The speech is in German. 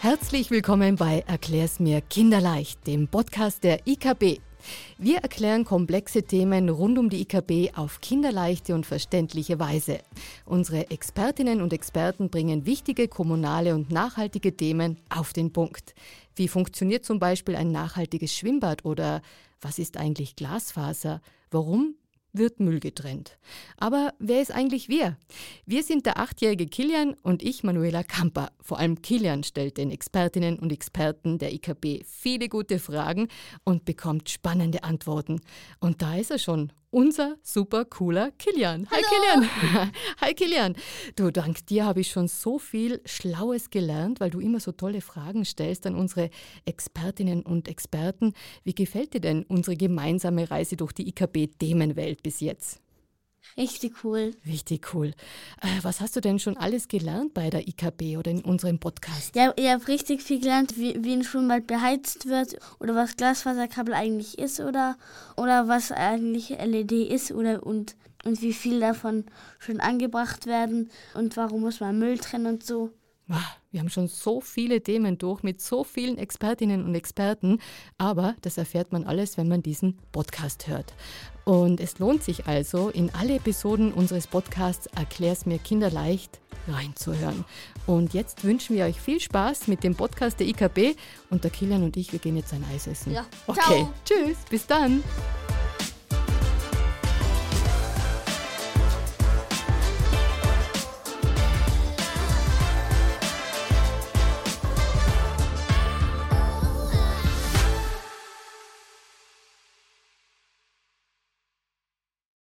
Herzlich willkommen bei Erklär's mir kinderleicht, dem Podcast der IKB. Wir erklären komplexe Themen rund um die IKB auf kinderleichte und verständliche Weise. Unsere Expertinnen und Experten bringen wichtige kommunale und nachhaltige Themen auf den Punkt. Wie funktioniert zum Beispiel ein nachhaltiges Schwimmbad oder was ist eigentlich Glasfaser? Warum wird Müll getrennt. Aber wer ist eigentlich wir? Wir sind der achtjährige Kilian und ich, Manuela Kamper. Vor allem Kilian stellt den Expertinnen und Experten der IKB viele gute Fragen und bekommt spannende Antworten. Und da ist er schon, unser super cooler Kilian. Hi Kilian. Hi Kilian. Du, dank dir habe ich schon so viel Schlaues gelernt, weil du immer so tolle Fragen stellst an unsere Expertinnen und Experten. Wie gefällt dir denn unsere gemeinsame Reise durch die IKB-Themenwelt bis jetzt? Richtig cool. Richtig cool. Äh, was hast du denn schon alles gelernt bei der IKB oder in unserem Podcast? Ja, ich habe richtig viel gelernt, wie, wie ein Schwimmbad beheizt wird oder was Glasfaserkabel eigentlich ist oder, oder was eigentlich LED ist oder und, und wie viel davon schon angebracht werden und warum muss man Müll trennen und so. Wir haben schon so viele Themen durch mit so vielen Expertinnen und Experten, aber das erfährt man alles, wenn man diesen Podcast hört. Und es lohnt sich also, in alle Episoden unseres Podcasts Erklär's mir kinderleicht reinzuhören. Und jetzt wünschen wir euch viel Spaß mit dem Podcast der IKB und der Kilian und ich, wir gehen jetzt ein Eis essen. Ja. Okay, Ciao. tschüss, bis dann.